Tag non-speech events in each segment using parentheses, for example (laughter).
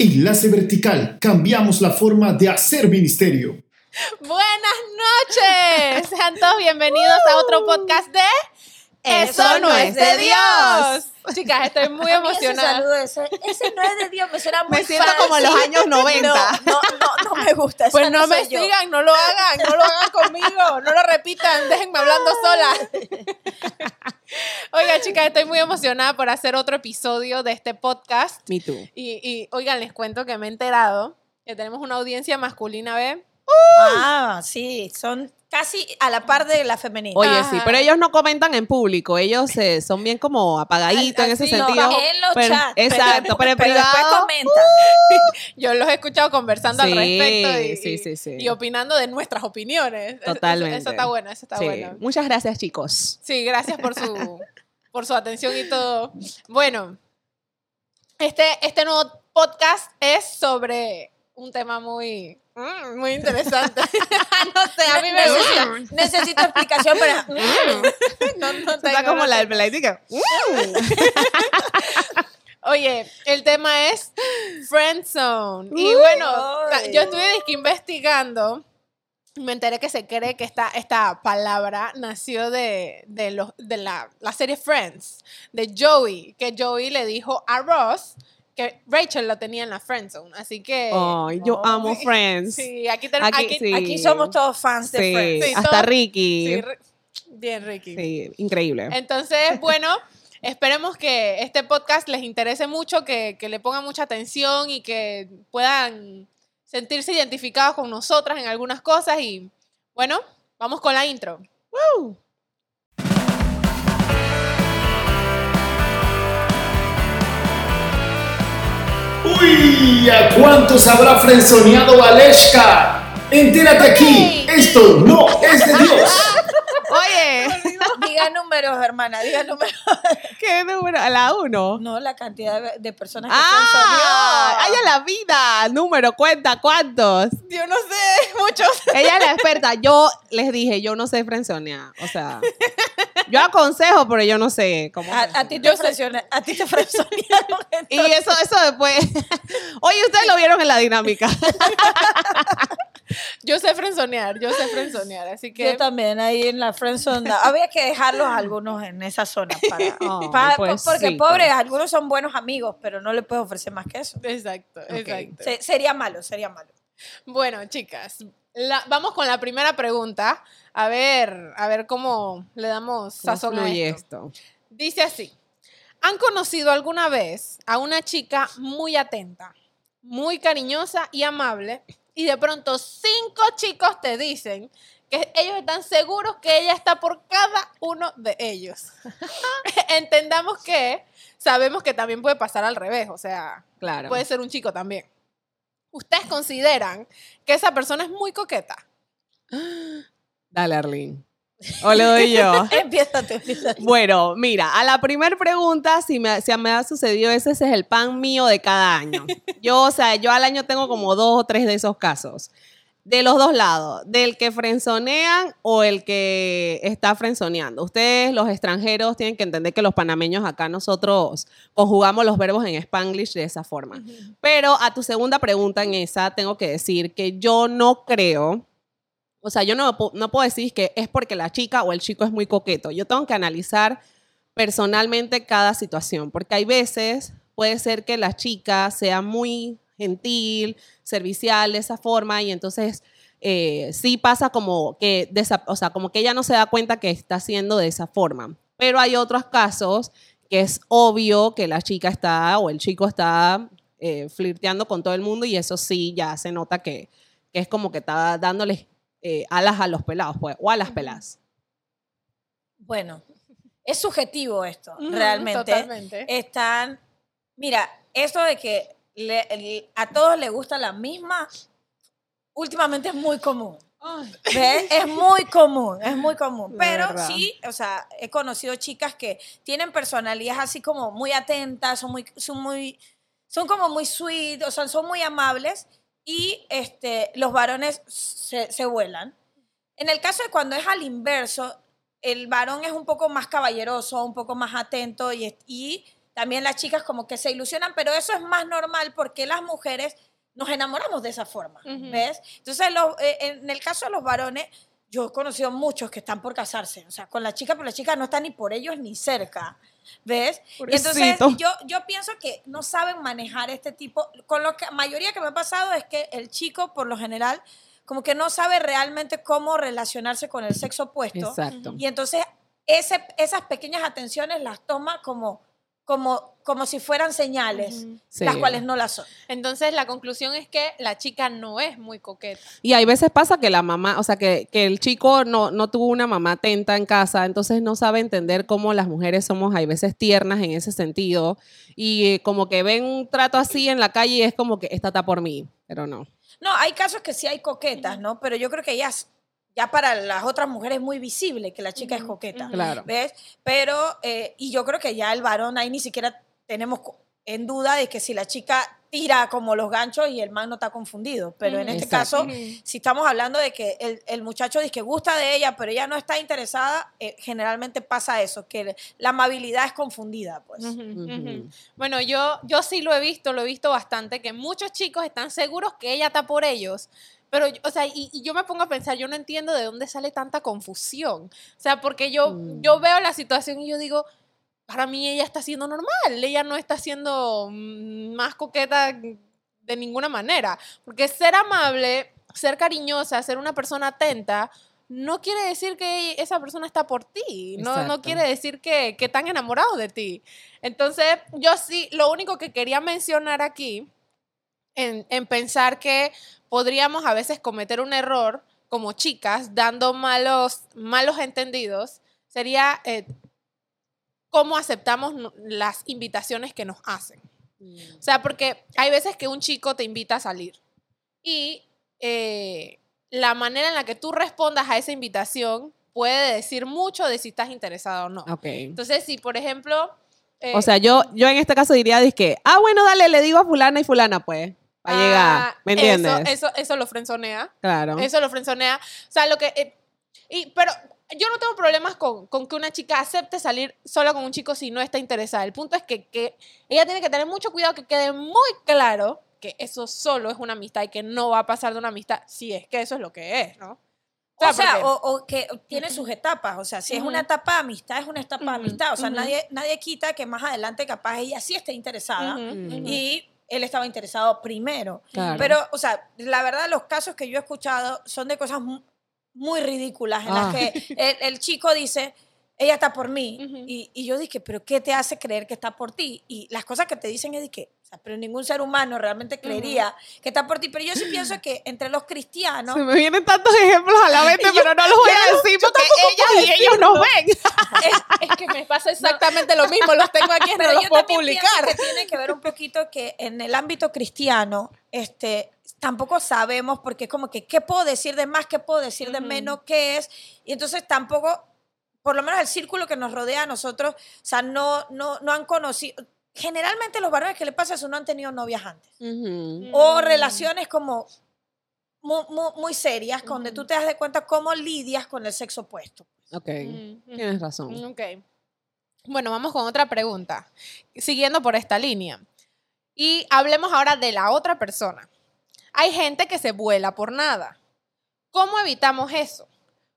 Enlace Vertical. Cambiamos la forma de hacer ministerio. Buenas noches. Sean todos bienvenidos a otro podcast de Eso no es de Dios. (laughs) Chicas, estoy muy emocionada. Ese, saludo, ese, ese no es de Dios, me suena muy Me siento como en los años 90. (laughs) No, no, no, no me gusta. esa Pues no me yo. sigan, no lo hagan, no lo hagan conmigo, no lo repitan, déjenme hablando sola. (laughs) Oiga, chicas, estoy muy emocionada por hacer otro episodio de este podcast. Me too. Y, y oigan, les cuento que me he enterado que tenemos una audiencia masculina, ¿ve? Ah, sí, son casi a la par de la femenina. Oye, Ajá. sí, pero ellos no comentan en público, ellos eh, son bien como apagaditos en ese no, sentido. en los pero- chats. exacto, pero en después privado. comentan. (laughs) Yo los he escuchado conversando al respecto y, sí, sí, sí. y opinando de nuestras opiniones. Eso- Totalmente. Eso, está bueno, eso está Sí. bueno. Muchas gracias, chicos. Sí, gracias por su, (laughs) por su atención y todo. Bueno, este, este nuevo podcast es sobre un tema muy, mm, muy interesante. (laughs) (laughs) no sé, a mí me gusta. necesito, explicación, (laughs) pero No, no Está tengo, como la del peladita. Oye, el tema es Friend Zone. Y bueno, yo estuve investigando. Me enteré que se cree que esta, esta palabra nació de, de, los, de la, la serie Friends, de Joey, que Joey le dijo a Ross que Rachel lo tenía en la Friend Zone. Así que. Ay, yo amo sí. (laughs) Friends. Sí, aquí, ten- Aquí- aquí- sí. aquí somos todos fans de Sí, Friends. Sí, hasta Ricky. sí, Sí, Ri- bien, Ricky. increíble. Entonces, (laughs) bueno, esperemos que este podcast les interese mucho, que, que le pongan mucha atención y que puedan sentirse identificados con nosotras en algunas cosas. Y bueno, vamos con la intro. Uy, ¿a cuántos habrá frenzoneado Valeshka? Entérate aquí, esto no es de Dios. (laughs) Oye, Diga números, hermana, diga números. (laughs) ¿qué número? ¿A la uno? No, la cantidad de, de personas que Ah, ay, a la vida. Número, cuenta, ¿cuántos? Yo no sé, (laughs) muchos. Ella es la experta. Yo les dije, yo no sé frenzonear. O sea, yo aconsejo, pero yo no sé cómo. A, a ti te a ti te. (laughs) Y eso, eso después. (laughs) Oye, ustedes lo vieron en la dinámica. (laughs) Yo sé frenzonear, yo sé frenzonear, así que... Yo también, ahí en la friendzone. Había que dejarlos algunos en esa zona para, Ay, para- pues porque sí, pobres, algunos son buenos amigos, pero no le puedes ofrecer más que eso. Exacto, exacto. Se- sería malo, sería malo. Bueno, chicas, la- vamos con la primera pregunta. A ver, a ver cómo le damos ¿Cómo sazón a esto. esto? Dice así, ¿han conocido alguna vez a una chica muy atenta, muy cariñosa y amable y de pronto cinco chicos te dicen que ellos están seguros que ella está por cada uno de ellos? (laughs) Entendamos que sabemos que también puede pasar al revés, o sea, Claro. puede ser un chico también. ¿Ustedes consideran que esa persona es muy coqueta? (gasps) Dale, Arlene. O le doy yo. (laughs) Empieza tú. Bueno, mira, a la primera pregunta, si me, si me ha sucedido ese, ese es el pan mío de cada año. Yo, o sea, yo al año tengo como dos o tres de esos casos. De los dos lados, del que frenzonean o el que está frenzoneando. Ustedes, los extranjeros, tienen que entender que los panameños acá nosotros conjugamos los verbos en spanglish de esa forma. Pero a tu segunda pregunta en esa, tengo que decir que yo no creo, o sea, yo no, no puedo decir que es porque la chica o el chico es muy coqueto. Yo tengo que analizar personalmente cada situación, porque hay veces puede ser que la chica sea muy gentil, servicial de esa forma y entonces eh, sí pasa como que, desa- o sea, como que ella no se da cuenta que está haciendo de esa forma. Pero hay otros casos que es obvio que la chica está o el chico está eh, flirteando con todo el mundo y eso sí ya se nota que, que es como que está dándoles eh, alas a los pelados, pues, o a las peladas. Bueno, es subjetivo esto, realmente. Totalmente. Están, mira, esto de que le- a todos les gusta la misma, últimamente es muy común. ¿Ves? Es muy común, es muy común. Pero sí, o sea, he conocido chicas que tienen personalidades así como muy atentas, son muy, son muy, son como muy sweet, o sea, son muy amables y este, los varones se, se vuelan. En el caso de cuando es al inverso, el varón es un poco más caballeroso, un poco más atento y también las chicas como que se ilusionan, pero eso es más normal porque las mujeres nos enamoramos de esa forma. ¿ves? Entonces, lo- eh, en el caso de los varones, yo he conocido muchos que están por casarse, o sea, con la chica, pero la chica no está ni por ellos ni cerca, ¿ves? Entonces, yo, yo pienso que no saben manejar este tipo, con lo que mayoría que me ha pasado es que el chico, por lo general, como que no sabe realmente cómo relacionarse con el sexo opuesto. Exacto. Y entonces ese, esas pequeñas atenciones las toma como, como, como si fueran señales. Sí. las cuales no las son. Entonces la conclusión es que la chica no es muy coqueta. Y hay veces pasa que la mamá, o sea, que, que el chico no, no tuvo una mamá atenta en casa, entonces no sabe entender cómo las mujeres somos, hay veces tiernas en ese sentido, y eh, como que ven un trato así en la calle y es como que esta está por mí, pero no. No, hay casos que sí hay coquetas, ¿no? Pero yo creo que ya, es- ya para las otras mujeres es muy visible que la chica es coqueta. Claro. ¿Ves? Pero, eh, y yo creo que ya el varón ahí ni siquiera tenemos en duda de que si la chica tira como los ganchos y el man no está confundido. Pero en este Exacto. caso, si estamos hablando de que el, el muchacho dice que gusta de ella, pero ella no está interesada, eh, generalmente pasa eso, que la amabilidad es confundida, pues. Bueno, yo, yo sí lo he visto, lo he visto bastante, que muchos chicos están seguros que ella está por ellos. Pero, o sea, y, y yo me pongo a pensar, yo no entiendo de dónde sale tanta confusión. O sea, porque yo, Mm. yo veo la situación y yo digo, para mí ella está siendo normal, ella no está siendo mm, más coqueta de ninguna manera. Porque ser amable, ser cariñosa, ser una persona atenta, no quiere decir que esa persona está por ti. No, no quiere decir que, que están enamorados de ti. Entonces, yo sí, lo único que quería mencionar aquí, en, en pensar que podríamos a veces cometer un error como chicas, dando malos, malos entendidos, sería eh, cómo aceptamos las invitaciones que nos hacen. O sea, porque hay veces que un chico te invita a salir y eh, la manera en la que tú respondas a esa invitación puede decir mucho de si estás interesado o no. Ok. Entonces, si por ejemplo... eh, O sea, yo, yo en este caso diría, que, ah, bueno, dale, le digo a fulana y fulana, pues, para ah, llegar, ¿me entiendes? Eso, eso, eso lo frenzonea. claro. Eso lo frenzonea. O sea, lo que... eh, y, pero yo no tengo problemas con, con que una chica acepte salir sola con un chico si no está interesada. El punto es que, que ella tiene que tener mucho cuidado, que quede muy claro que eso solo es una amistad y que no va a pasar de una amistad si es que eso es lo que es, ¿no? O sea, porque- o, o que tiene sus etapas. O sea, si es una etapa de amistad, es una etapa de amistad. O sea, ujú. nadie, nadie quita que más adelante capaz ella sí esté interesada Mm. ujú. y él estaba interesado primero. Claro. Pero, o sea, la verdad, los casos que yo he escuchado son de cosas mu- muy ridículas en Ah. las que el, el chico dice, ella está por mí. Y, y yo dije, ¿pero qué te hace creer que está por ti? Y las cosas que te dicen es de que, sea, pero ningún ser humano realmente creería que está por ti. Pero yo sí pienso (laughs) que entre los cristianos, Se me vienen tantos ejemplos a la (laughs) mente, pero no los voy a decir porque ellas y ellos nos ven. es, es que me pasa exactamente lo mismo. Los tengo aquí (laughs) y no Pero los yo puedo publicar. que tiene que ver un poquito que en el ámbito cristiano, este, tampoco sabemos porque es como que qué puedo decir de más, qué puedo decir de menos, qué es, y entonces tampoco, por lo menos el círculo que nos rodea a nosotros, o sea, no, no, no han conocido. Generalmente los varones que le pasa eso no han tenido novias antes. O Mm. relaciones como muy, muy, muy serias, donde tú te das de cuenta cómo lidias con el sexo opuesto. Ok, Mm, tienes razón. mm, Ok. Bueno, vamos con otra pregunta. Siguiendo por esta línea. Y hablemos ahora de la otra persona. Hay gente que se vuela por nada. ¿Cómo evitamos eso?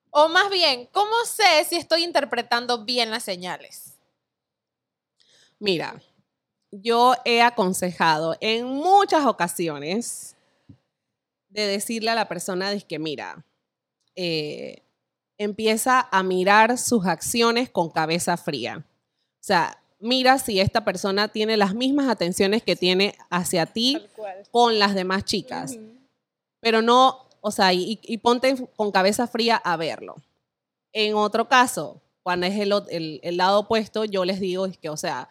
O más bien, ¿cómo sé si estoy interpretando bien las señales? Mira, yo he aconsejado en muchas ocasiones de decirle a la persona de que, mira, eh, empieza a mirar sus acciones con cabeza fría. O sea, mira si esta persona tiene las mismas atenciones que tiene hacia ti con las demás chicas. pero no, o sea, y, y ponte con cabeza fría a verlo. En otro caso, cuando es el- el lado opuesto, yo les digo es que, o sea,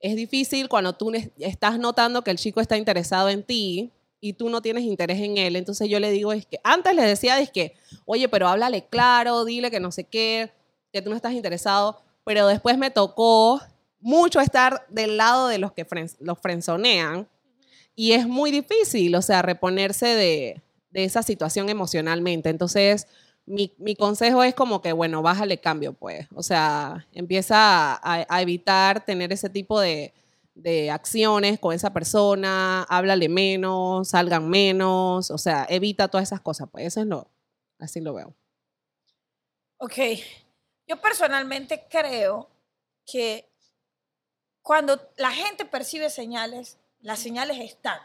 es difícil cuando tú estás notando que el chico está interesado en ti y tú no tienes interés en él. Entonces yo le digo es que, antes les decía es que, oye, pero háblale claro, dile que no sé qué, que tú no estás interesado, pero después me tocó mucho estar del lado de los que los frenzonean y es muy difícil, o sea, reponerse de, de esa situación emocionalmente. Entonces, mi, mi consejo es como que, bueno, bájale cambio, pues. O sea, empieza a, a evitar tener ese tipo de, de acciones con esa persona, háblale menos, salgan menos, o sea, evita todas esas cosas, pues eso es lo, así lo veo. Ok. Yo personalmente creo que cuando la gente percibe señales, las señales están.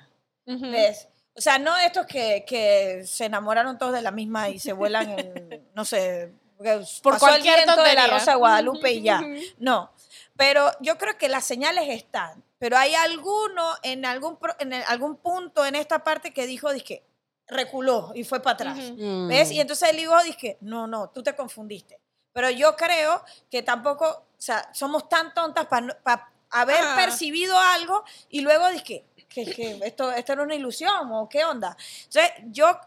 Ujú. ¿Ves? O sea, no estos que, que se enamoraron todos de la misma y se vuelan en, no sé, Por pasó el cualquier viento de la. Rosa de Guadalupe y ya. No, pero yo creo que las señales están. Pero hay alguno en algún, en el- algún punto en esta parte que dijo, dizque, reculó y fue para atrás. Ujú. ¿Ves? Mm. Y entonces él dijo, dije, no, no, tú te confundiste. Pero yo creo que tampoco, o sea, somos tan tontas para haber Ah. percibido algo y luego dije, que, que esto, esto era una ilusión o qué onda. Entonces, yo,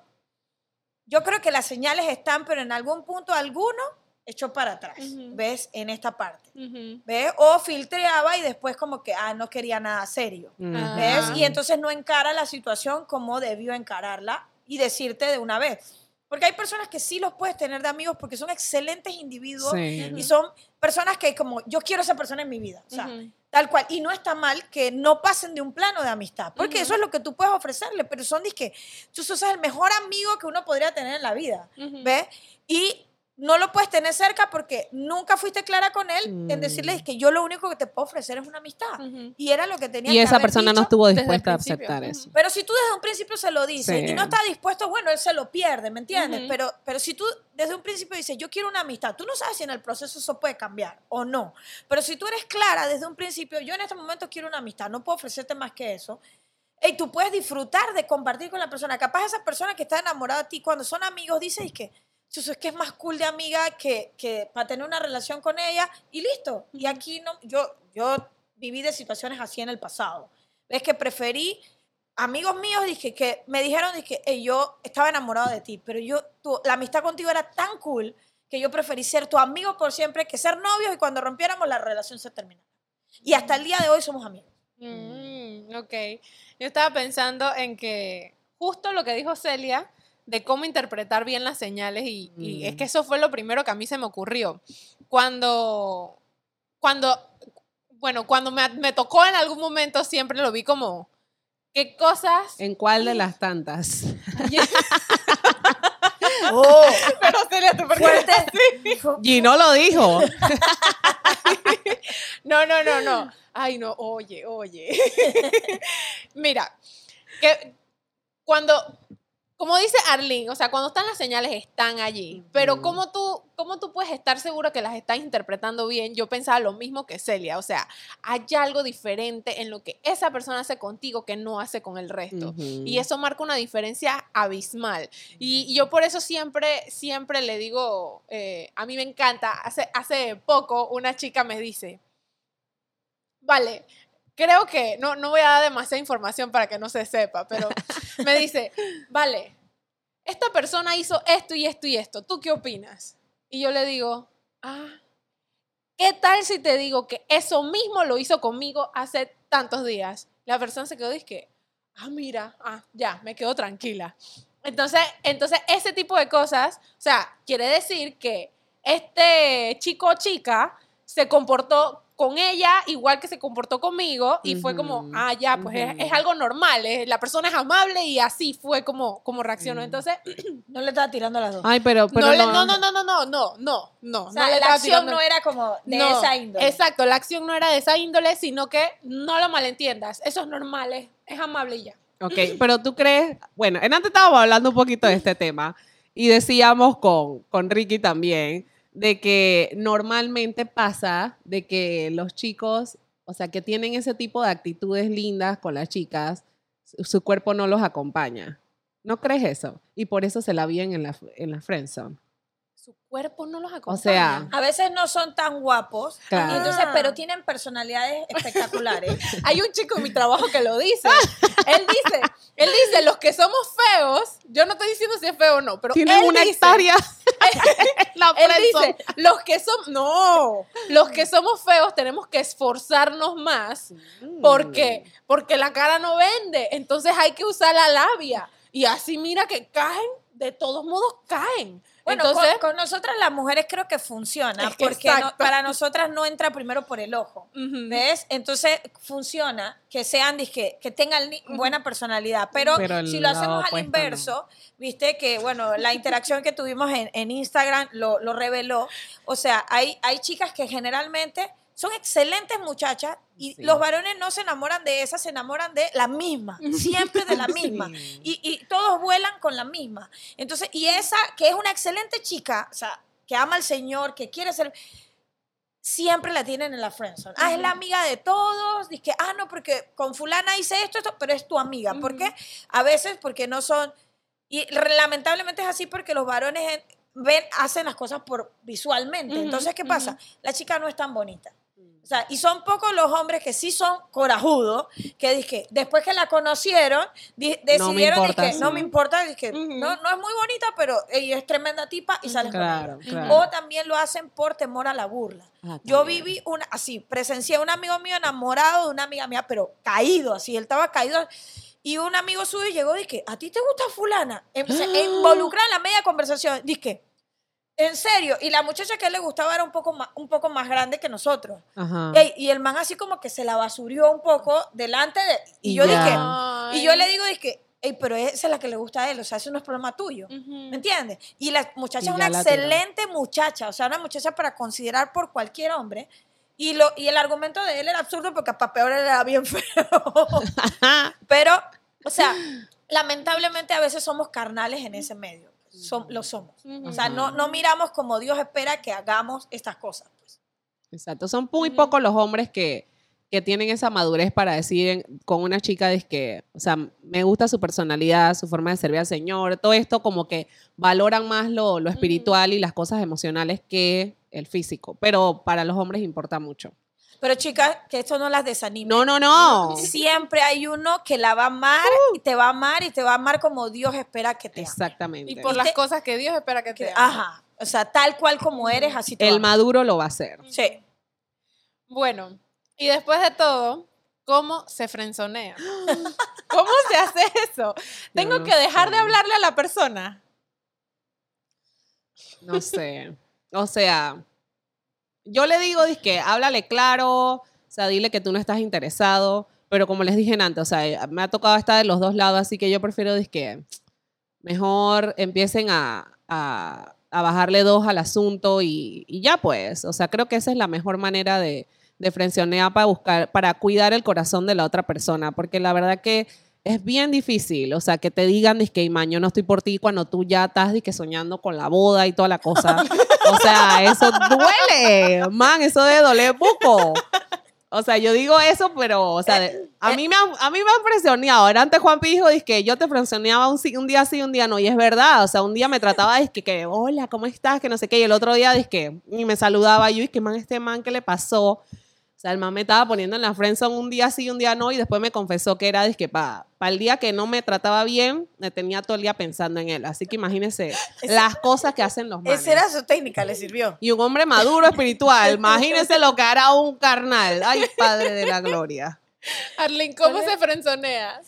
yo creo que las señales están, pero en algún punto alguno echó para atrás, Ujú. ¿ves? En esta parte. Ujú. ¿Ves? O filtreaba y después como que, ah, no quería nada serio. Ujú. ¿Ves? Ah. Y entonces no encara la situación como debió encararla y decirte de una vez. Porque hay personas que sí los puedes tener de amigos porque son excelentes individuos Sí. y son personas que como yo quiero a esa persona en mi vida. O sea, tal cual. Y no está mal que no pasen de un plano de amistad, porque eso es lo que tú puedes ofrecerle, pero son que tú sos el mejor amigo que uno podría tener en la vida. Ujú. ¿Ves? Y no lo puedes tener cerca porque nunca fuiste clara con él en decirle Mm. que yo lo único que te puedo ofrecer es una amistad. Y era lo que tenía Y que esa haber persona no estuvo dispuesta a aceptar eso. Pero si tú desde un principio se lo dices Sí. y no está dispuesto, bueno, él se lo pierde, ¿me entiendes? Pero, pero si tú desde un principio dices, yo quiero una amistad, tú no sabes si en el proceso eso puede cambiar o no. Pero si tú eres clara desde un principio, yo en este momento quiero una amistad, no puedo ofrecerte más que eso. Y tú puedes disfrutar de compartir con la persona. Capaz esa persona que está enamorada de ti, cuando son amigos, dices que "Chuzo, es que es más cool de amiga que, que para tener una relación con ella y listo. Y aquí no, yo, yo viví de situaciones así en el pasado. Es que preferí amigos míos dije que me dijeron dije, "Ey, yo estaba enamorado de ti, pero yo tu- la amistad contigo era tan cool que yo preferí ser tu amigo por siempre que ser novios y cuando rompiéramos la relación se terminara. Y hasta el día de hoy somos amigos. Mm, ok. Yo estaba pensando en que justo lo que dijo Celia de cómo interpretar bien las señales y, y es que eso fue lo primero que a mí se me ocurrió. Cuando, cuando, bueno, cuando me, me tocó en algún momento siempre lo vi como, ¿qué cosas? ¿En cuál de las tantas? (laughs) Oh, (laughs) Pero Celia, ¿tú por qué fuerte. Y no lo dijo. (laughs) No, no, no, no. Ay, no, oye, oye. Mira, que cuando, como dice Arlene, o sea, cuando están las señales están allí, pero. ¿cómo tú, ¿cómo tú puedes estar seguro que las estás interpretando bien? Yo pensaba lo mismo que Celia, o sea, hay algo diferente en lo que esa persona hace contigo que no hace con el resto. Y eso marca una diferencia abismal. Y, y yo por eso siempre, siempre le digo, eh, a mí me encanta, hace, hace poco una chica me dice, vale, creo que, no, no voy a dar demasiada información para que no se sepa, pero (laughs) me dice, vale, esta persona hizo esto y esto y esto, ¿tú qué opinas? Y yo le digo, ah, ¿qué tal si te digo que eso mismo lo hizo conmigo hace tantos días? La persona se quedó y que, ah, mira, ah, ya, me quedo tranquila. Entonces, entonces, ese tipo de cosas, o sea, quiere decir que este chico o chica se comportó con ella igual que se comportó conmigo y fue como, ah, ya, pues es, ujú. es algo normal, es- la persona es amable y así fue como, como reaccionó. Mm. Entonces, (clears throat) No le estaba tirando a las dos. Ay, pero, pero no, le- no, no, no, no, no, no, no, no, no. o sea, no la acción tirando- no era como de no, esa índole. Exacto, la acción no era de esa índole, sino que no lo malentiendas. Eso es normal, es, es amable y ya. Ok, pero tú crees, bueno, en antes estábamos hablando un poquito de este tema y decíamos con, con Ricky también de que normalmente pasa de que los chicos, o sea, que tienen ese tipo de actitudes lindas con las chicas, su, cuerpo no los acompaña. ¿No crees eso? Y por eso se la vienen en la, en la friendzone. Su cuerpo no los acompaña. O sea, A veces no son tan guapos, Claro. entonces, Ah. pero tienen personalidades espectaculares. (laughs) Hay un chico en mi trabajo que lo dice. (laughs) Él dice, él dice, los que somos feos, yo no estoy diciendo si es feo o no, pero tienen él una dice, hectárea. (laughs) la Él dice, los que somos, no, los que somos feos tenemos que esforzarnos más porque porque la cara no vende, entonces hay que usar la labia y así mira que caen de todos modos caen. Bueno, Entonces, con, con nosotras las mujeres creo que funciona, que porque no- para nosotras no entra primero por el ojo. ¿Ves? Entonces funciona que sean disque, que tengan buena personalidad. Pero, si lo hacemos al inverso, viste que, bueno, la interacción que tuvimos en, en Instagram lo, lo reveló. O sea, hay, hay chicas que generalmente son excelentes muchachas y Sí. los varones no se enamoran de esas, se enamoran de la misma, (laughs) siempre de la misma. Sí. Y, y todos vuelan con la misma. Entonces, y esa que es una excelente chica, o sea, que ama al Señor, que quiere ser, siempre la tienen en la friendzone. Ah, es la amiga de todos. Dice, ah, no, porque con fulana hice esto, esto, pero es tu amiga. ¿Por qué? A veces porque no son... Y lamentablemente es así porque los varones en- ven, hacen las cosas por visualmente. Ujú, Entonces, ¿qué pasa? La chica no es tan bonita. O sea, y son pocos los hombres que sí son corajudos, que dije, después que la conocieron, di- decidieron, importa, dije, no sí. me importa, dije, Ujú. no, no es muy bonita, pero ella es tremenda tipa y sales con ella. Claro, claro. O también lo hacen por temor a la burla. Ah, Yo también. viví una, así, presencié a un amigo mío enamorado de una amiga mía, pero caído, así, él estaba caído. Y un amigo suyo llegó y dije, ¿a ti te gusta fulana? Em- se (gasps) involucra en la media conversación. Dije, en serio. Y la muchacha que a él le gustaba era un poco más, un poco más grande que nosotros. Ajá. Y el man así como que se la basurió un poco delante de... Y Y yo ya. dije, Ay. y yo le digo, dije, Ey, pero esa es la que le gusta a él, o sea, eso no es problema tuyo. ¿Me entiendes? Y la muchacha Y es una tiró. excelente muchacha, o sea, una muchacha para considerar por cualquier hombre. Y, lo, y el argumento de él era absurdo porque para peor era bien (laughs) feo. (laughs) Pero, o sea, lamentablemente a veces somos carnales en ese medio. Som- lo somos. O sea, no, no miramos como Dios espera que hagamos estas cosas. pues. Exacto. Son muy pocos los hombres que, que tienen esa madurez para decir en- con una chica de que, o sea, me gusta su personalidad, su forma de servir al Señor, todo esto como que valoran más lo, lo espiritual y las cosas emocionales que el físico. Pero para los hombres importa mucho. Pero chicas, que esto no las desanime. No, no, no. Siempre hay uno que la va a amar y te va a amar y te va a amar como Dios espera que te ame. Exactamente. Y por Y las te- cosas que Dios espera que te haga. Ajá. O sea, tal cual como eres, así te va a El maduro lo va a hacer. Sí. Bueno, y después de todo, ¿cómo se frenzonea? (gasps) ¿Cómo se hace eso? ¿Tengo no que dejar sé. de hablarle a la persona? No sé. O sea, yo le digo, que háblale claro, o sea, dile que tú no estás interesado, pero como les dije antes, o sea, me ha tocado estar de los dos lados, así que yo prefiero, que mejor empiecen a, a- a bajarle dos al asunto y, y ya pues, o sea, creo que esa es la mejor manera de, de para buscar, para cuidar el corazón de la otra persona, porque la verdad que es bien difícil, o sea, que te digan, que man, yo no estoy por ti cuando tú ya estás, que soñando con la boda y toda la cosa. O sea, eso duele, man, eso debe doler poco. O sea, yo digo eso, pero, o sea, de- a, mí me han, a mí me han. Era antes Juan Pi dijo, que yo te presioneaba un, un día sí, un día no. Y es verdad, o sea, un día me trataba, de que, hola, ¿cómo estás? Que no sé qué. Y el otro día, que y me saludaba yo, y que man, este man, ¿qué le pasó? O sea, el man me estaba poniendo en la friendzone un día sí, un día no, y después me confesó que era, que para el día que no me trataba bien, me tenía todo el día pensando en él. Así que imagínense las cosas que hacen los manes. Esa era su técnica, le sirvió. Y un hombre maduro espiritual, imagínense lo que hará un carnal. Ay, Padre de la Gloria. Arlene, ¿cómo se frenzonea?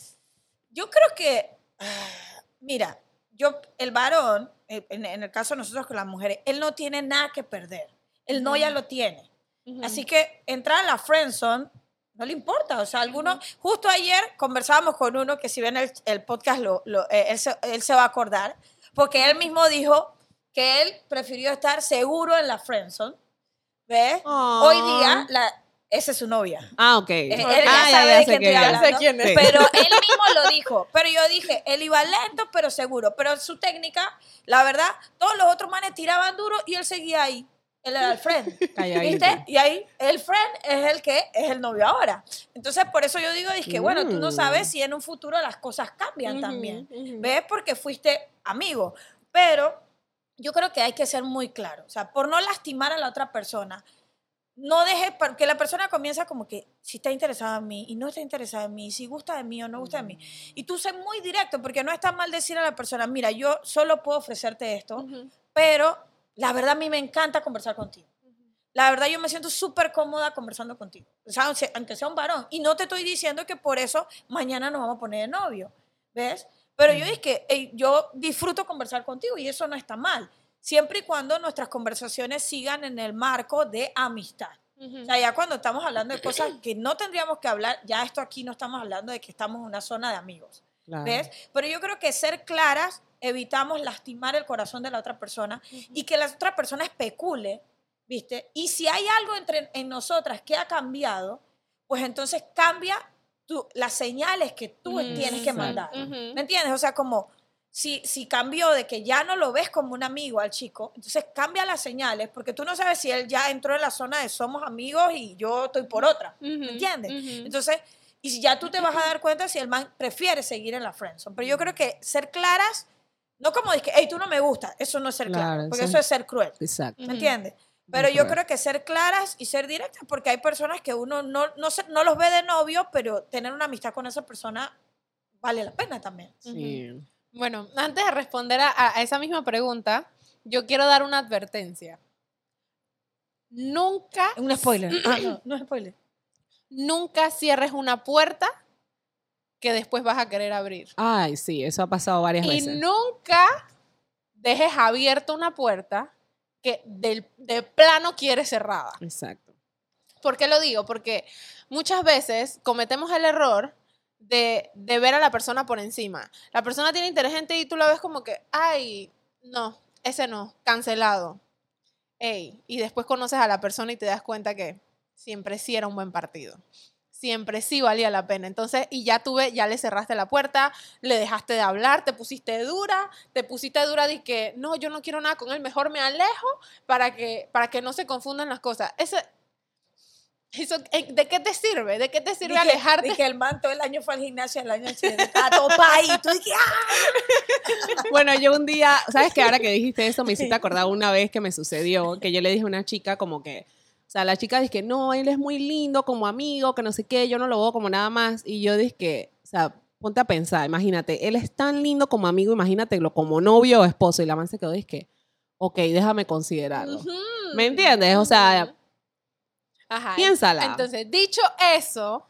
Yo creo que, ah, mira, yo, el varón, eh, en, en el caso de nosotros con las mujeres, él no tiene nada que perder. El no ya lo tiene. Así que entrar a la friendzone no le importa. O sea, algunos, justo ayer conversábamos con uno que si ven el, el podcast, lo, lo- eh, él, se, él se va a acordar, porque él mismo dijo que él prefirió estar seguro en la friendzone. ¿Ves? Ah. Hoy día, la, esa es su novia. Ah, ok. él ah, sabe de sé quién que- estoy ya hablando, quién es. Pero (laughs) él mismo lo dijo. Pero yo dije, él iba lento, pero seguro. Pero su técnica, la verdad, todos los otros manes tiraban duro y él seguía ahí. Él era el friend. ¿Viste? Y ahí el friend es el que es el novio ahora. Entonces, por eso yo digo, que bueno, tú no Mm. sabes si en un futuro las cosas cambian también. ujú. ¿Ves? Porque fuiste amigo. Pero yo creo que hay que ser muy claro. O sea, por no lastimar a la otra persona, no dejes que la persona comienza como que si está interesada en mí y no está interesada en mí, si gusta de mí o no gusta de mí. Y tú sé muy directo, porque no está mal decir a la persona, mira, yo solo puedo ofrecerte esto, pero la verdad a mí me encanta conversar contigo. La verdad yo me siento súper cómoda conversando contigo, o sea, aunque- sea un varón. Y no te estoy diciendo que por eso mañana nos vamos a poner de novio, ¿ves? Pero yo dije que "Ey, yo disfruto conversar contigo y eso no está mal, siempre y cuando nuestras conversaciones sigan en el marco de amistad. O sea, ya cuando estamos hablando de cosas que no tendríamos que hablar, ya esto aquí no estamos hablando de que estamos en una zona de amigos. Claro. ¿Ves? Pero yo creo que ser claras evitamos lastimar el corazón de la otra persona y que la otra persona especule, ¿viste? Y si hay algo entre en nosotras que ha cambiado, pues entonces cambia tú- las señales que tú Mm, tienes que mandar. ¿Me entiendes? O sea, como si, si cambió de que ya no lo ves como un amigo al chico, entonces cambia las señales, porque tú no sabes si él ya entró en la zona de somos amigos y yo estoy por otra. Ujú, ¿Me entiendes? Entonces, y si ya tú te vas a dar cuenta si el man prefiere seguir en la friendzone. Pero yo creo que ser claras, no como decir, hey, tú no me gusta, eso no es ser Claro, claro, porque eso eso es- ser cruel. Exacto. ¿Me entiendes? Pero yo creo que ser claras y ser directas, porque hay personas que uno no, no, se- no los ve de novio, pero tener una amistad con esa persona vale la pena también. Sí. Bueno, antes de responder a, a esa misma pregunta, yo quiero dar una advertencia. Nunca, Un spoiler. (clears throat) Ah, no, no es spoiler. nunca cierres una puerta que después vas a querer abrir. Ay, sí, eso ha pasado varias Y veces. nunca dejes abierta una puerta que del, de plano quieres cerrada. Exacto. ¿Por qué lo digo? Porque muchas veces cometemos el error de, de ver a la persona por encima. La persona tiene interés en ti y tú la ves como que, ay, no, ese no, cancelado. Ey, y después conoces a la persona y te das cuenta que siempre sí era un buen partido. Siempre sí valía la pena. Entonces, y ya tuve, ya le cerraste la puerta, le dejaste de hablar, te pusiste dura, te pusiste dura de que no, yo no quiero nada con él, mejor me alejo para que, para que no se confundan las cosas. Ese, eso, eh, ¿De qué te sirve? ¿De qué te sirve Dije- alejarte? dije, el man todo el año fue al gimnasio, el año siguiente estaba todo ahí. Tú dije, ¡ah! (laughs) Bueno, yo un día, ¿sabes qué? Ahora que dijiste eso, me hiciste acordar una vez que me sucedió, que yo le dije a una chica como que, o sea, la chica dice que no, él es muy lindo como amigo, que no sé qué, yo no lo veo como nada más. Y yo dije que, o sea, ponte a pensar, imagínate, él es tan lindo como amigo, imagínatelo como novio o esposo. Y la man se quedó, dice que, ok, déjame considerarlo. ¿Me entiendes? O sea. Ajá, piénsala. Entonces, dicho eso,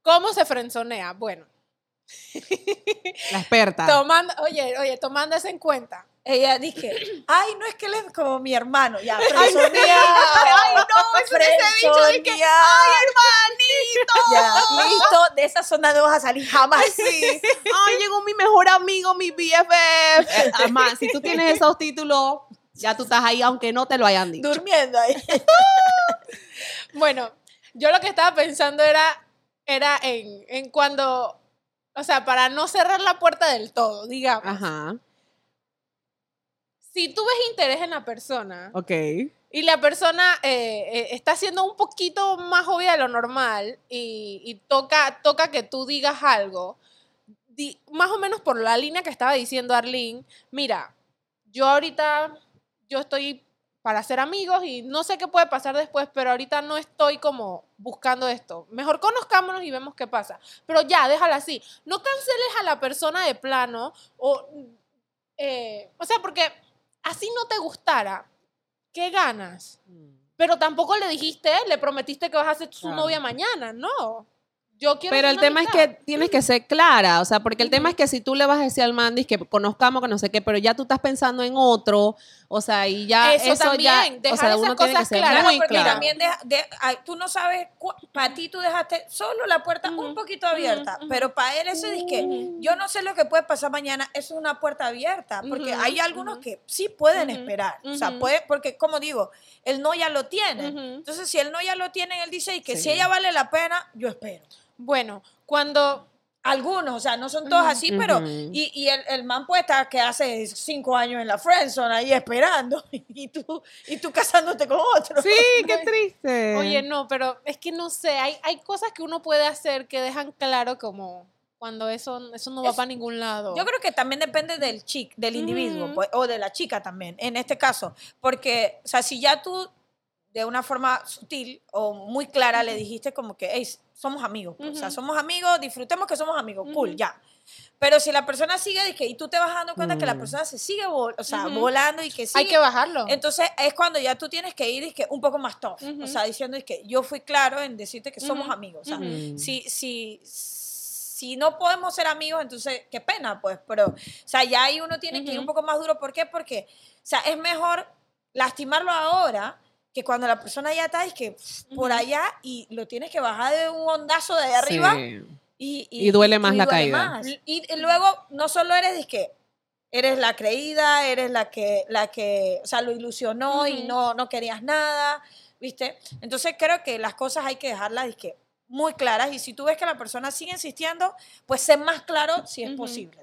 ¿cómo se frenzonea? Bueno, La experta. (laughs) tomando, oye, oye, tomando eso en cuenta. Ella dije, (clears throat) ay, no es que él es como mi hermano. Ya, frenzoneado. Ay, no, eso hubiese dicho, dije, Frenzoneado. (laughs) Ya, listo, de esa zona no vas a salir jamás. (laughs) Ay, llegó mi mejor amigo, mi BFF. Además, (laughs) si tú tienes esos títulos, ya tú estás ahí, aunque no te lo hayan dicho. Durmiendo ahí. Bueno, yo lo que estaba pensando era, era en, en cuando, o sea, para no cerrar la puerta del todo, digamos. Ajá, Si tú ves interés en la persona ok. y la persona eh, eh, está siendo un poquito más obvia de lo normal y, y toca, toca que tú digas algo, di- más o menos por la línea que estaba diciendo Arlene, mira, yo ahorita, yo estoy para ser amigos y no sé qué puede pasar después, pero ahorita no estoy como buscando esto. Mejor conozcámonos y vemos qué pasa. Pero ya, déjala así. No canceles a la persona de plano o, eh, o sea, porque así no te gustara. ¿Qué ganas? Pero tampoco le dijiste, le prometiste que vas a ser su Claro. novia mañana, no. Yo quiero Pero el tema es que tienes que ser clara, o sea, porque el tema es que si tú le vas a decir al Mandis que conozcamos, que no sé qué, pero ya tú estás pensando en otro, o sea, y ya Eso eso, también, ya, o dejar sea, esas cosas claras, porque claro. también deja- de- ay, tú no sabes, para ti tú dejaste solo la puerta un poquito abierta, pero para él eso es que yo no sé lo que puede pasar mañana, eso es una puerta abierta, porque hay algunos que sí pueden esperar, o sea, puede, porque como digo, el no ya lo tiene, entonces si el no ya lo tiene, él dice y que Sí. si ella vale la pena, yo espero. Bueno, cuando Algunos, o sea, no son todos Ujú. así, pero. Y, y el, el man puede estar que hace cinco años en la friendzone ahí esperando (laughs) y tú, y tú casándote con otro. Sí, (laughs) qué triste. Oye, no, pero es que no sé, hay, hay cosas que uno puede hacer que dejan claro como cuando eso, eso no va Es- para ningún lado. Yo creo que también depende del chic, del individuo, pues, o de la chica también, en este caso. Porque, o sea, si ya tú de una forma sutil o muy clara le dijiste como que, hey, somos amigos, pues, o sea, somos amigos, disfrutemos que somos amigos, cool, Ujú. ya. Pero si la persona sigue dije, y tú te vas dando cuenta que la Mm. persona se sigue vol- o sea, volando y que sigue, Hay que bajarlo. entonces es cuando ya tú tienes que ir que un poco más tough, o sea, diciendo es que yo fui claro en decirte que somos amigos, o sea. Mm. si, si, si no podemos ser amigos, entonces qué pena, pues. Pero, o sea, ya ahí uno tiene que ir un poco más duro. ¿Por qué? Porque, o sea, es mejor lastimarlo ahora que cuando la persona ya está, es que pff, por allá y lo tienes que bajar de un ondazo de arriba. Sí. Y, Y duele más la caída. más. Y, luego no solo eres de que eres la creída, eres la que, la que, o sea, lo ilusionó y no, no querías nada, ¿viste? Entonces creo que las cosas hay que dejarlas dizque, muy claras y si tú ves que la persona sigue insistiendo, pues sé más claro si es posible.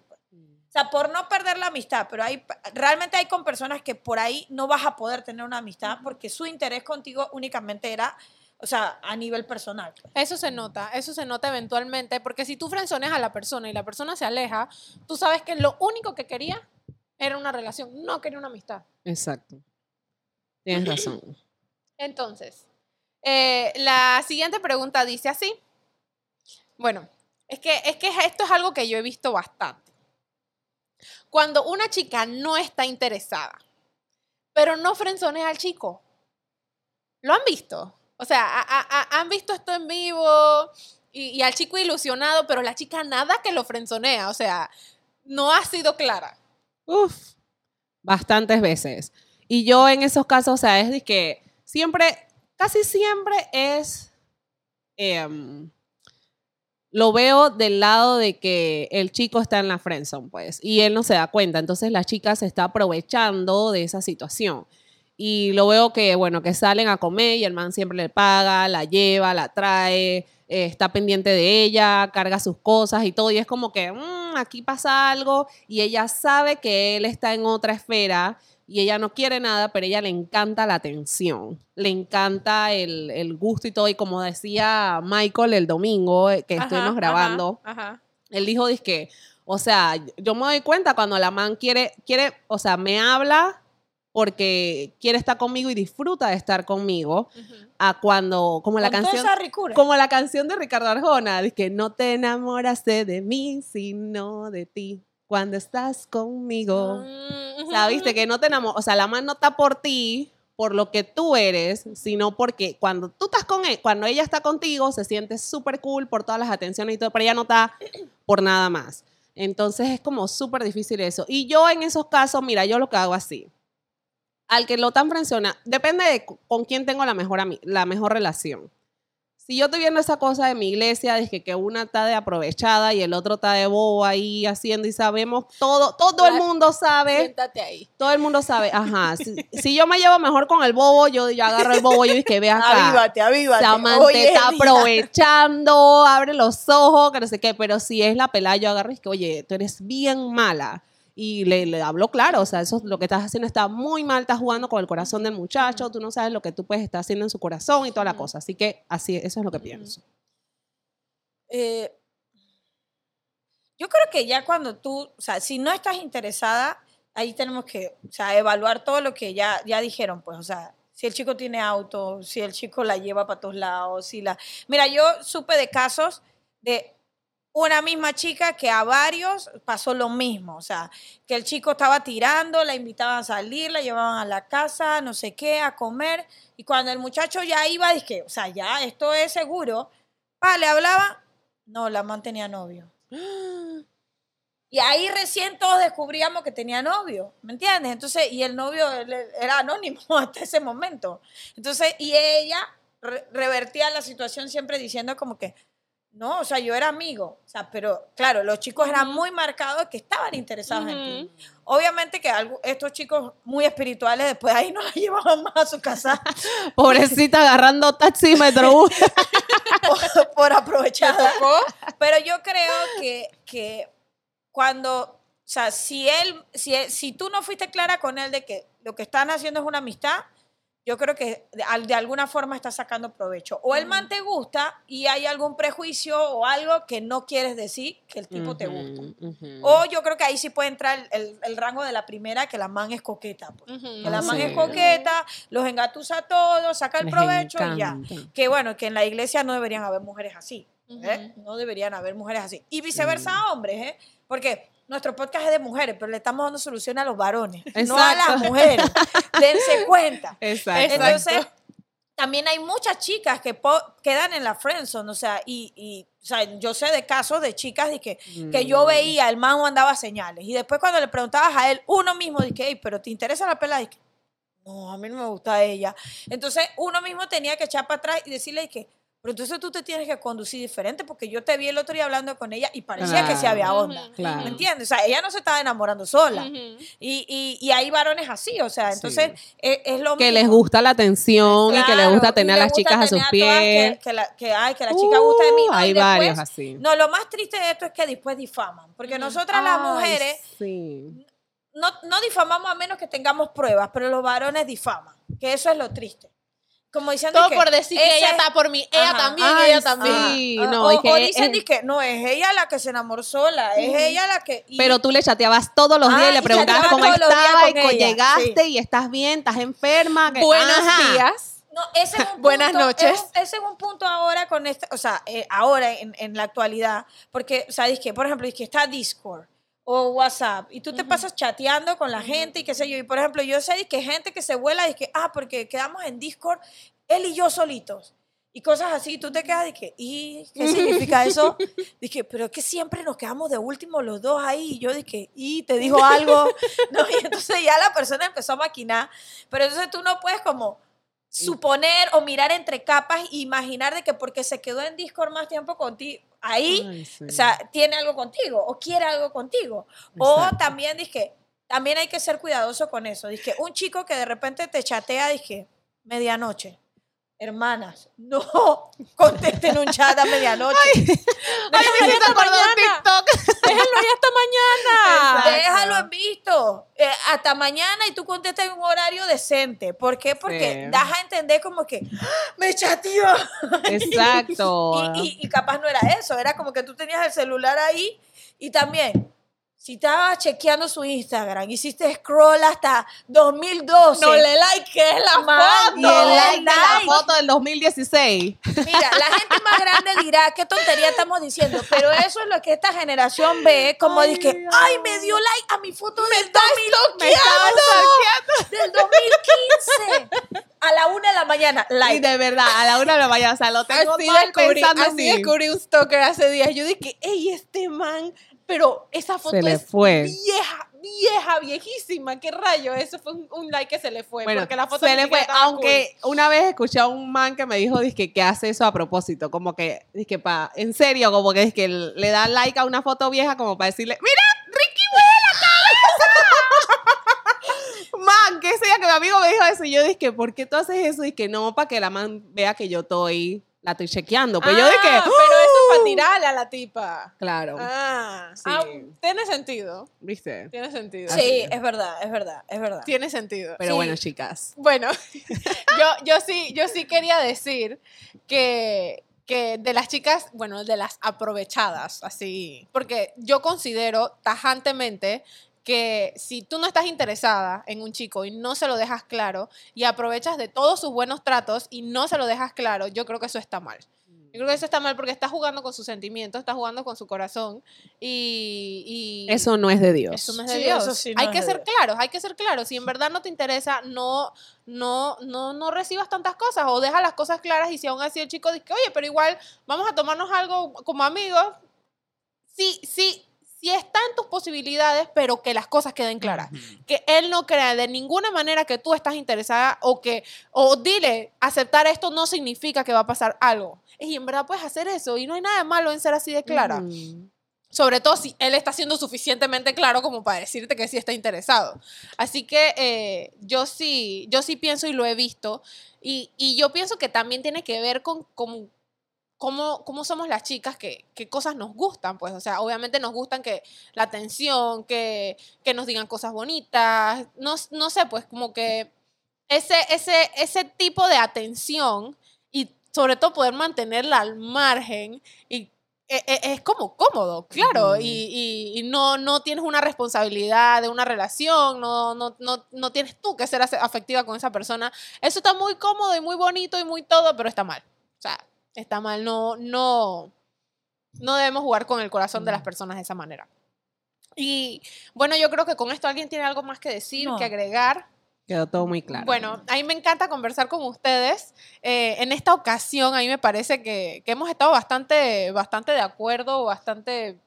O sea, por no perder la amistad, pero hay, realmente hay con personas que por ahí no vas a poder tener una amistad porque su interés contigo únicamente era, o sea, a nivel personal. Eso se nota, eso se nota eventualmente, porque si tú frenzones a la persona y la persona se aleja, tú sabes que lo único que quería era una relación, no quería una amistad. Exacto. Tienes razón. Entonces, eh, la siguiente pregunta dice así. Bueno, es que, es que esto es algo que yo he visto bastante. Cuando una chica no está interesada, pero no frenzonea al chico. ¿Lo han visto? O sea, a- han visto esto en vivo y, y al chico ilusionado, pero la chica nada que lo frenzonea. O sea, no ha sido clara. Uf, bastantes veces. Y yo en esos casos, o sea, es de que siempre, casi siempre es, em, lo veo del lado de que el chico está en la friendzone, pues, y él no se da cuenta. Entonces la chica se está aprovechando de esa situación. Y lo veo que, bueno, que salen a comer y el man siempre le paga, la lleva, la trae, eh, está pendiente de ella, carga sus cosas y todo. Y es como que, "Mm, aquí pasa algo y ella sabe que él está en otra esfera y ella no quiere nada, pero ella le encanta la atención, le encanta el, el gusto y todo. Y como decía Michael el domingo eh, que Ajá, estuvimos grabando, Ajá. él dijo, que, o sea, yo me doy cuenta cuando la man quiere, quiere, o sea, me habla porque quiere estar conmigo y disfruta de estar conmigo, a cuando, como la canción, como la canción de Ricardo Arjona, dice que no te enamoraste de mí, sino de ti, cuando estás conmigo. Mm, ujú. que no te enamoras, o sea, la man no está por ti, por lo que tú eres, sino porque cuando tú estás con él, cuando ella está contigo, se siente súper cool por todas las atenciones y todo, pero ella no está (clears throat) por nada más. Entonces es como súper difícil eso. Y yo en esos casos, mira, yo lo que hago así. Al que lo tan frenzona, depende de con quién tengo la mejor, la mejor relación. Si yo estoy viendo esa cosa de mi iglesia, de que, que una está de aprovechada y el otro está de bobo ahí haciendo y sabemos todo, todo el mundo sabe. Siéntate ahí. Todo el mundo sabe, ajá. Si, si yo me llevo mejor con el bobo, yo, yo agarro el bobo y digo que ve acá. Avívate, avívate. Es está aprovechando, abre los ojos, que no sé qué, pero si es la pelada, yo agarro y es que, oye, tú eres bien mala. Y le, le hablo claro, o sea, eso es lo que estás haciendo está muy mal, estás jugando con el corazón del muchacho, tú no sabes lo que tú puedes estar haciendo en su corazón y toda la cosa. Así que así, eso es lo que pienso. Eh, yo creo que ya cuando tú, o sea, si no estás interesada, ahí tenemos que, o sea, evaluar todo lo que ya, ya dijeron, pues, o sea, si el chico tiene auto, si el chico la lleva para todos lados, si la... Mira, yo supe de casos de una misma chica que a varios pasó lo mismo, o sea, que el chico estaba tirando, la invitaban a salir, la llevaban a la casa, no sé qué, a comer, y cuando el muchacho ya iba, dije, o sea, ya, esto es seguro, pa, le hablaba, no, la man tenía novio. (gasps) Y ahí recién todos descubríamos que tenía novio, ¿me entiendes? Entonces, y el novio era anónimo (laughs) hasta ese momento. Entonces, y ella re- revertía la situación siempre diciendo como que, no, o sea, yo era amigo. O sea, pero claro, los chicos eran muy marcados que estaban interesados en ti. Obviamente que algo- estos chicos muy espirituales después ahí no la (laughs) llevaban más a su casa (laughs) Pobrecita agarrando taxímetro. (laughs) por, por ¿Te aprovechada. Pero yo creo que, que cuando, o sea, si él, si, si tú no fuiste clara con él de que lo que están haciendo es una amistad, yo creo que de, al- de alguna forma está sacando provecho. O el man te gusta y hay algún prejuicio o algo que no quieres decir que el tipo te gusta. O yo creo que ahí sí puede entrar el, el- el rango de la primera, que la man es coqueta. pues. Que la man sí. es coqueta, los engatusa a todos, saca el Les provecho y ya. Que bueno, que en la iglesia no deberían haber mujeres así. ¿eh? No deberían haber mujeres así. Y viceversa hombres, ¿eh? Porque nuestro podcast es de mujeres, pero le estamos dando solución a los varones, no a las mujeres. Dense cuenta. (laughs) Exacto. Entonces, también hay muchas chicas que quedan en la friendzone, o sea, y, y, o sea, yo sé de casos de chicas de que, que yo veía, el man mandaba señales, y después cuando le preguntabas a él, uno mismo dije, "Ey, pero ¿te interesa la pelada? Que, no, a mí no me gusta ella. Entonces, uno mismo tenía que echar para atrás y decirle que, pero entonces tú te tienes que conducir diferente, porque yo te vi el otro día hablando con ella y parecía que Claro. había onda. Claro. ¿Me entiendes? O sea, ella no se estaba enamorando sola. Y, y, y hay varones así, o sea, entonces es, es lo Que mismo. les gusta la atención y que les gusta tener a las chicas a sus pies. Que, que, la, que, ay, que la chica gusta de mí. Uh, No, hay después- varios así. No, lo más triste de esto es que después difaman. Porque nosotras las mujeres sí. no, no difamamos a menos que tengamos pruebas, pero los varones difaman. Que eso es lo triste. Como diciendo Todo que por decir que ella está por mí. Ella Ajá. también, Ay, ella también. sí. Ah, no, o, y que o es- dicen es- que no, es ella la que se enamoró sola, es ella la que... y- Pero tú le chateabas todos los Ah, días y le y preguntabas cómo estaba y con llegaste sí. y estás bien, estás enferma. que- Buenos Ajá. días. No, ese es un (laughs) Buenas punto- noches. es un- ese es un punto ahora con este, o sea, eh, ahora en, en la actualidad, porque, o sea, es que, por ejemplo, es que está Discord o WhatsApp y tú te pasas chateando con la gente y qué sé yo, y por ejemplo, yo sé que gente que se vuela y que, ah, porque quedamos en Discord, él y yo solitos. Y cosas así, tú te quedas de que, ¿y qué significa eso? (laughs) Dije, pero es que siempre nos quedamos de último los dos ahí. Y yo dije, ¿y te dijo algo? (laughs) No, y entonces ya la persona empezó a maquinar. Pero entonces tú no puedes como suponer o mirar entre capas e imaginar de que porque se quedó en Discord más tiempo contigo, ahí, Ay, sí. o sea, tiene algo contigo o quiere algo contigo. O también dije, también hay que ser cuidadoso con eso. Dije, un chico que de repente te chatea, dije, medianoche. Hermanas, no (laughs) contesten un chat a medianoche. Ay, me hiciste acordar de TikTok. (laughs) Déjenlo ahí hasta mañana. Exacto. Déjalo en visto. Eh, hasta mañana y tú contestas en un horario decente. ¿Por qué? Porque Sí. das a entender como que "Ah, me chateó. (laughs) Exacto. Y, y- y capaz no era eso, era como que tú tenías el celular ahí y también, si estabas chequeando su Instagram, hiciste scroll hasta 2012. No le like, que es la foto. y el like la foto del 2016. Mira, la (laughs) gente más grande dirá, qué tontería estamos diciendo, pero eso es lo que esta generación ve, como Ay, dice, ay. ay, me dio like a mi foto del, 2000 Me del 2015. A la una de la mañana, like. de verdad, a la una de la mañana, o sea, lo tengo Así mal descubrí, pensando en así descubrí un stalker hace días. Yo dije, ey, este man, pero esa foto le es fue. vieja, vieja, viejísima. ¿Qué rayo? Eso fue un, un like que se le fue. Bueno, porque la foto se le fue, aunque una vez escuché a un man que me dijo, dizque, que hace eso a propósito, como que, dizque, pa, en serio, como que, que le da like a una foto vieja como para decirle, mira, Ricky mueve la cabeza. (laughs) man, que ese día que mi amigo me dijo eso, y yo dije, ¿por qué tú haces eso? Y que no, para que la man vea que yo estoy, la estoy chequeando. Pues yo Ah, dije, pero eso "Uh". para tirarle a la tipa. Claro, Ah, Sí. ah, tiene sentido. ¿viste? Tiene sentido. Sí, es verdad, es verdad, es verdad. Tiene sentido. Pero Sí. bueno, chicas. Bueno, (laughs) yo, yo sí, yo sí quería decir que, que de las chicas, bueno, de las aprovechadas, así, porque yo considero tajantemente que si tú no estás interesada en un chico y no se lo dejas claro y aprovechas de todos sus buenos tratos y no se lo dejas claro, yo creo que eso está mal. Yo creo que eso está mal porque está jugando con sus sentimientos, está jugando con su corazón y... y Eso no es de Dios. eso no es de Sí, Dios. sí no hay que ser Dios. claros, hay que ser claros. Si en verdad no te interesa, no, no, no, no recibas tantas cosas o deja las cosas claras y si aún así el chico dice, oye, pero igual vamos a tomarnos algo como amigos. Sí, sí, sí está en tus posibilidades, pero que las cosas queden claras. Que él no crea de ninguna manera que tú estás interesada o que, o dile, aceptar esto no significa que va a pasar algo. Y en verdad puedes hacer eso y no hay nada de malo en ser así de clara. Sobre todo si él está siendo suficientemente claro como para decirte que sí está interesado. Así que eh, yo sí, yo sí pienso y lo he visto. Y, y yo pienso que también tiene que ver con, con cómo, cómo somos las chicas, que, qué cosas nos gustan. Pues, o sea, obviamente nos gustan que la atención, que, que nos digan cosas bonitas. No, no sé, pues como que ese, ese, ese tipo de atención y sobre todo poder mantenerla al margen y e- e- es como cómodo, claro, Ujú. y, y- y no, no tienes una responsabilidad de una relación, no, no, no, no tienes tú que ser afectiva con esa persona. Eso está muy cómodo y muy bonito y muy todo, pero está mal. O sea, está mal, no, no, no debemos jugar con el corazón de las personas de esa manera. Y bueno, yo creo que con esto alguien tiene algo más que decir, No. que agregar. Quedó todo muy claro. Bueno, a mí me encanta conversar con ustedes. Eh, en esta ocasión, a mí me parece que, que hemos estado bastante, bastante de acuerdo, bastante,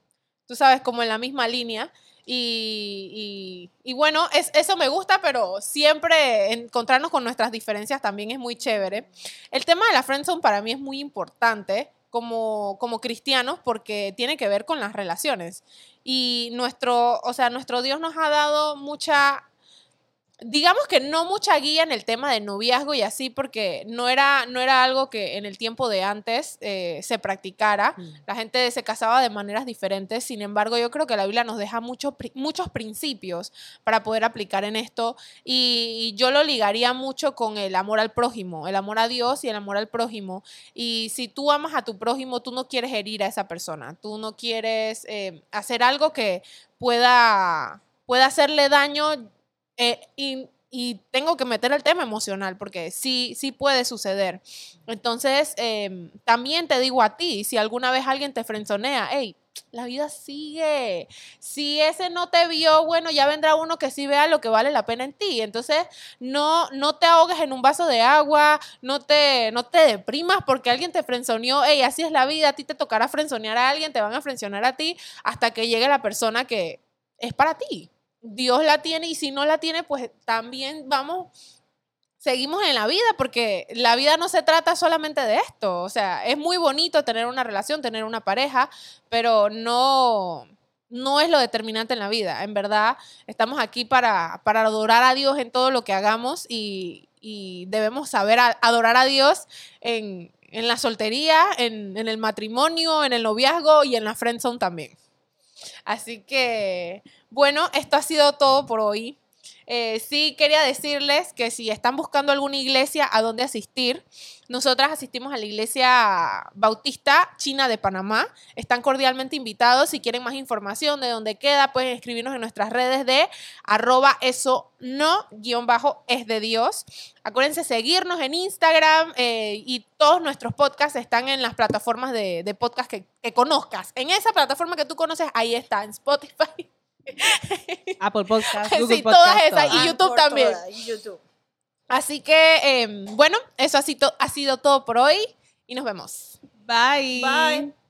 tú sabes, como en la misma línea. Y, y- bueno, es, eso me gusta, pero siempre encontrarnos con nuestras diferencias también es muy chévere. El tema de la friendzone para mí es muy importante como, como cristianos porque tiene que ver con las relaciones. Y nuestro, o sea, nuestro Dios nos ha dado mucha digamos que no mucha guía en el tema de noviazgo y así, porque no era, no era algo que en el tiempo de antes eh, se practicara. Mm. La gente se casaba de maneras diferentes. Sin embargo, yo creo que la Biblia nos deja muchos muchos principios para poder aplicar en esto. Y, y yo lo ligaría mucho con el amor al prójimo, el amor a Dios y el amor al prójimo. Y si tú amas a tu prójimo, tú no quieres herir a esa persona. Tú no quieres eh, hacer algo que pueda, pueda hacerle daño eh, y, tengo que meter el tema emocional porque sí, sí puede suceder. Entonces, em, también te digo a ti, si alguna vez alguien te frenzonea, hey, la vida sigue. Si ese no te vio, bueno, ya vendrá uno que sí vea lo que vale la pena en ti. Entonces, no, no te ahogues en un vaso de agua, no te, no te deprimas porque alguien te frenzoneó. Hey, así es la vida, a ti te tocará frenzonear a alguien, te van a frenzonear a ti hasta que llegue la persona que es para ti. Dios la tiene y si no la tiene, pues también vamos, seguimos en la vida porque la vida no se trata solamente de esto. O sea, es muy bonito tener una relación, tener una pareja, pero no, no es lo determinante en la vida. En verdad, estamos aquí para, para adorar a Dios en todo lo que hagamos y, y debemos saber adorar a Dios en, en la soltería, en, en el matrimonio, en el noviazgo y en la friendzone también. Así que, bueno, esto ha sido todo por hoy. Eh, sí quería decirles que si están buscando alguna iglesia a donde asistir, nosotras asistimos a la iglesia bautista china de Panamá. Están cordialmente invitados. Si quieren más información de dónde queda, pueden escribirnos en nuestras redes de arroba eso no guion bajo es de Dios. Acuérdense seguirnos en Instagram eh, y todos nuestros podcasts están en las plataformas de, podcast que, que conozcas. En esa plataforma que tú conoces, ahí está, en Spotify. (laughs) Apple Podcast, (laughs) Sí, Google todas Podcast. esas. todas. Y YouTube Por también. toda, y YouTube. Así que, eh, bueno, eso ha sido, ha sido todo por hoy y nos vemos. Bye. Bye.